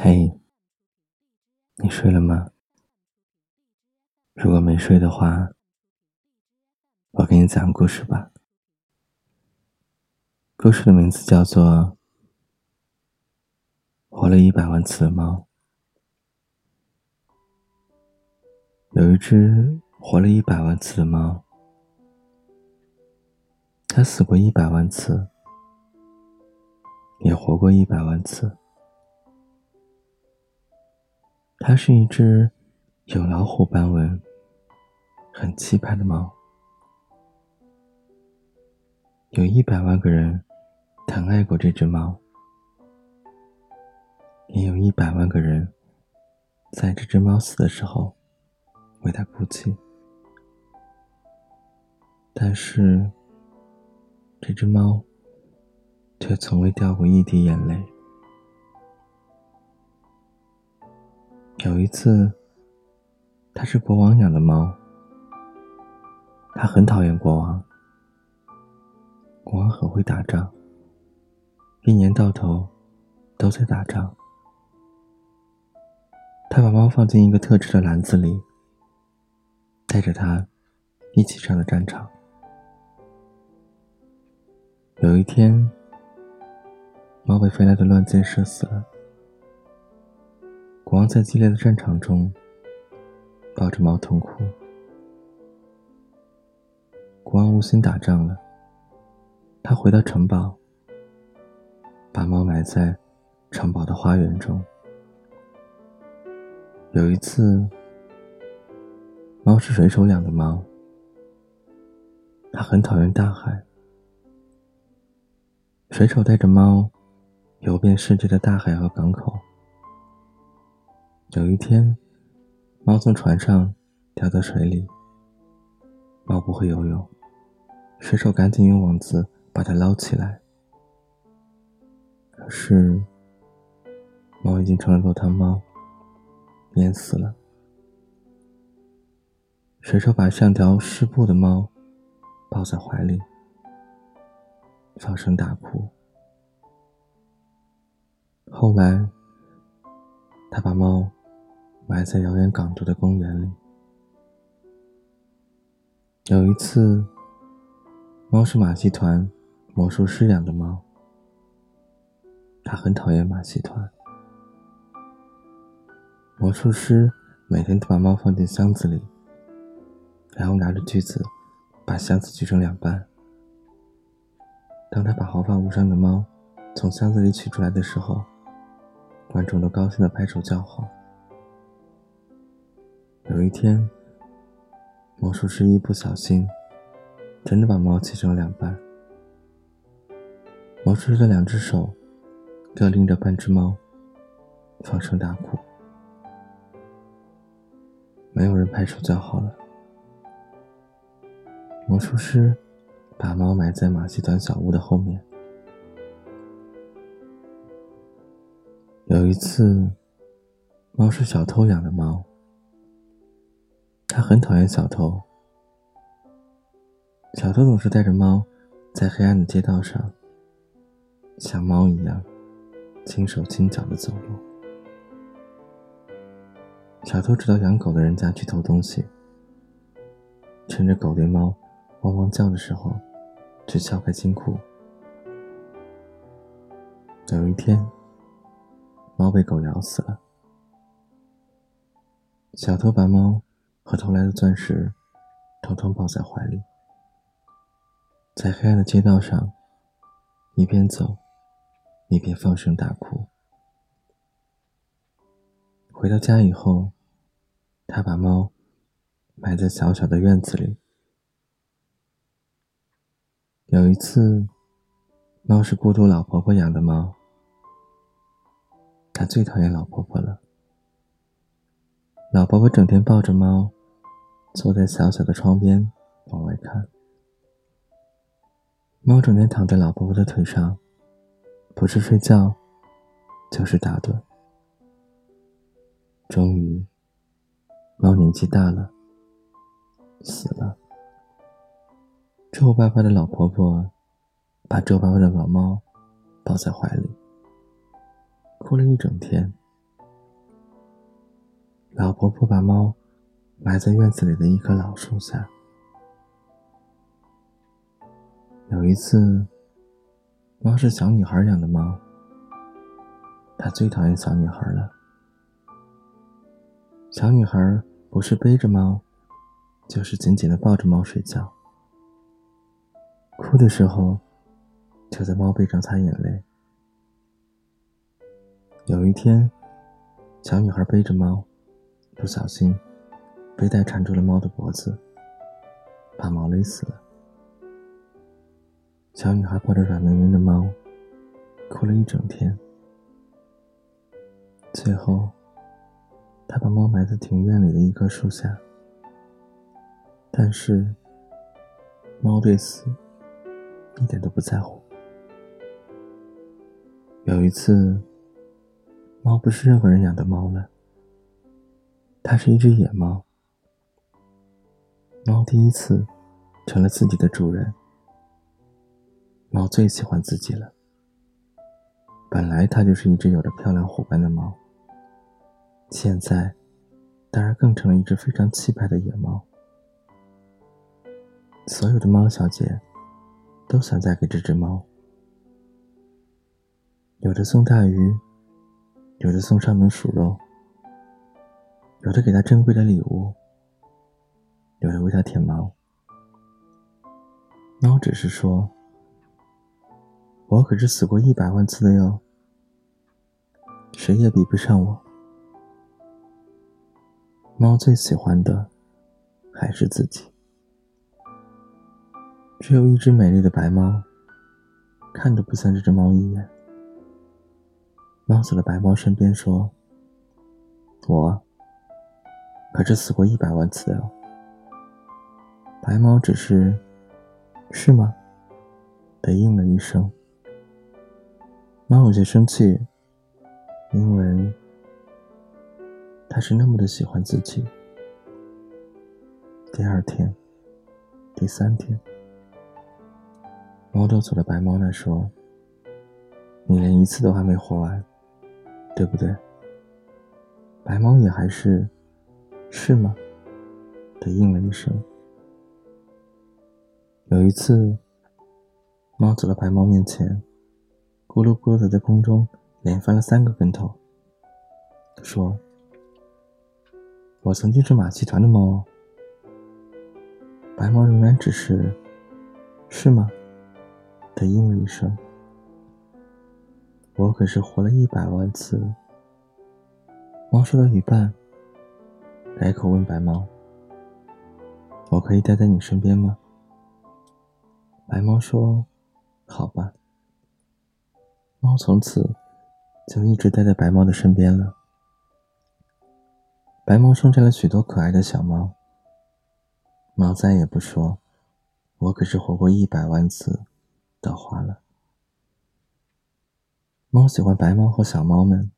嘿，你睡了吗？如果没睡的话，我给你讲故事吧。故事的名字叫做《活了一百万次的猫》。有一只活了一百万次的猫，它死过一百万次，也活过一百万次。它是一只有老虎斑纹、很气派的猫。有一百万个人疼爱过这只猫，也有一百万个人在这只猫死的时候为它哭泣。但是，这只猫却从未掉过一滴眼泪。有一次，它是国王养的猫，它很讨厌国王。国王很会打仗，一年到头都在打仗。他把猫放进一个特制的篮子里，带着它一起上了战场。有一天，猫被飞来的乱箭射死了。国王在激烈的战场中抱着猫痛哭。国王无心打仗了，他回到城堡，把猫埋在城堡的花园中。有一次，猫是水手养的猫，它很讨厌大海。水手带着猫游遍世界的大海和港口。有一天，猫从船上掉到水里。猫不会游泳，水手赶紧用网子把它捞起来。可是，猫已经成了落汤猫，淹死了。水手把像条湿布的猫抱在怀里，放声大哭。后来，他把猫。埋在遥远港都的公园里。有一次，猫是马戏团魔术师养的猫，他很讨厌马戏团。魔术师每天都把猫放进箱子里，然后拿着锯子把箱子锯成两半。当他把毫发无伤的猫从箱子里取出来的时候，观众都高兴的拍手叫好。有一天，魔术师一不小心，真的把猫切成了两半。魔术师的两只手各拎着半只猫，放声大哭。没有人拍手叫好了。魔术师把猫埋在马戏团小屋的后面。有一次，猫是小偷养的猫。他很讨厌小偷。小偷总是带着猫，在黑暗的街道上，像猫一样轻手轻脚的走路。小偷知道养狗的人家去偷东西，趁着狗对猫汪汪叫的时候，去撬开金库。有一天，猫被狗咬死了。小偷把猫。和偷来的钻石，统统抱在怀里，在黑暗的街道上，一边走，一边放声大哭。回到家以后，他把猫埋在小小的院子里。有一次，猫是孤独老婆婆养的猫，他最讨厌老婆婆了。老婆婆整天抱着猫。坐在小小的窗边往外看，猫整天躺在老婆婆的腿上，不是睡觉，就是打盹。终于，猫年纪大了，死了。皱巴巴的老婆婆把皱巴巴的老猫抱在怀里，哭了一整天，老婆婆把猫埋在院子里的一棵老树下。有一次，猫是小女孩养的猫，她最讨厌小女孩了。小女孩不是背着猫，就是紧紧的抱着猫睡觉，哭的时候就在猫背上擦眼泪。有一天，小女孩背着猫，不小心背带缠住了猫的脖子，把猫勒死了。小女孩抱着软绵绵的猫，哭了一整天。最后，她把猫埋在庭院里的一棵树下。但是，猫对死一点都不在乎。有一次。猫不是任何人养的猫了，它是一只野猫。猫第一次成了自己的主人。猫最喜欢自己了。本来它就是一只有着漂亮虎斑的猫，现在当然更成了一只非常气派的野猫。所有的猫小姐都想嫁给这只猫，有的送大鱼。有的送上门鼠肉，有的给他珍贵的礼物，有人为他舔毛。猫只是说：“我可是死过一百万次的哟，谁也比不上我。”猫最喜欢的还是自己。只有一只美丽的白猫，看都不看这只猫一眼。猫走到白猫身边说：“我可是死过一百万次的哟。”白猫只是“是吗？”的应了一声。猫有些生气，因为它是那么的喜欢自己。第二天、第三天，猫都走到白猫那说：“你连一次都还没活完。”对不对？白猫也还是，是吗？的应了一声。有一次，猫走到白猫面前，咕噜咕噜的在空中连翻了三个跟头，说：“我曾经是马戏团的猫。”白猫仍然只是，是吗？的应了一声。我可是活了一百万次。猫说到一半，改口问白猫：“我可以待在你身边吗？”白猫说：“好吧。”猫从此就一直待在白猫的身边了。白猫生下了许多可爱的小猫。猫再也不说：“我可是活过一百万次”的话了。猫喜欢白猫和小猫们，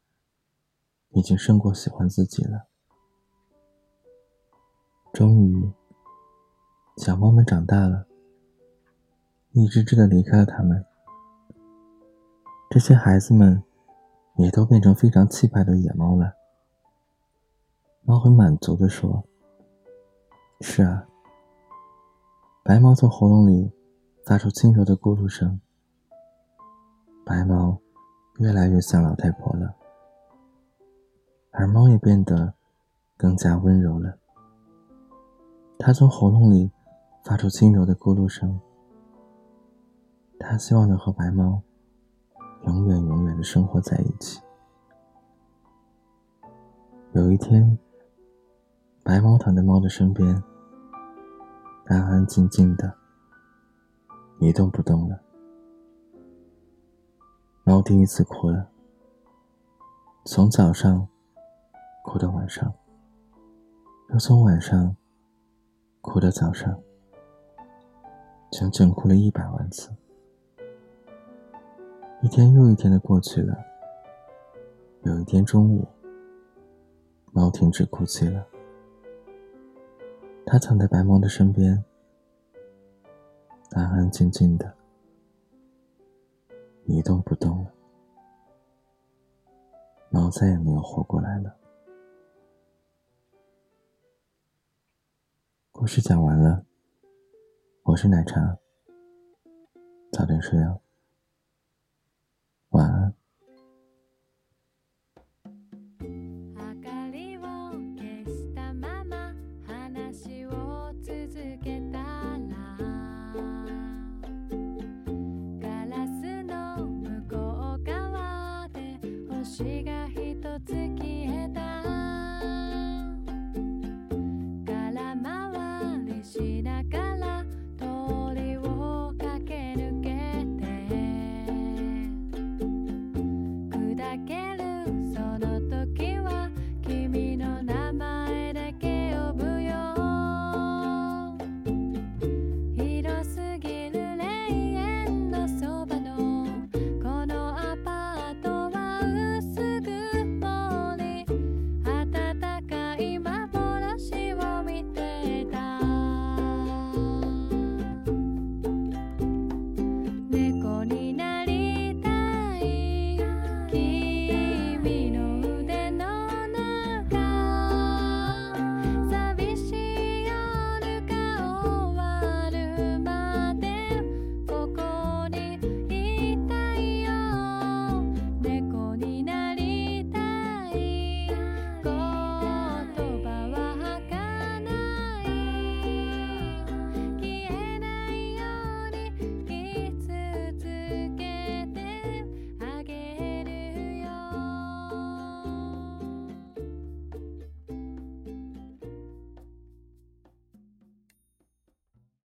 已经胜过喜欢自己了。终于，小猫们长大了，一只只的离开了他们。这些孩子们也都变成非常气派的野猫了。猫很满足的说：“是啊。”白猫从喉咙里发出轻柔的咕噜声。白猫。越来越像老太婆了，而猫也变得更加温柔了。它从喉咙里发出轻柔的咕噜声。它希望能和白猫永远永远的生活在一起。有一天，白猫躺在猫的身边，安安静静的，一动不动了。猫第一次哭了，从早上哭到晚上，又从晚上哭到早上，整整哭了一百万次。一天又一天的过去了，有一天中午，猫停止哭泣了，它躺在白猫的身边，安安静静的。一动不动了，猫再也没有活过来了。故事讲完了，我是奶茶，早点睡哦，晚安。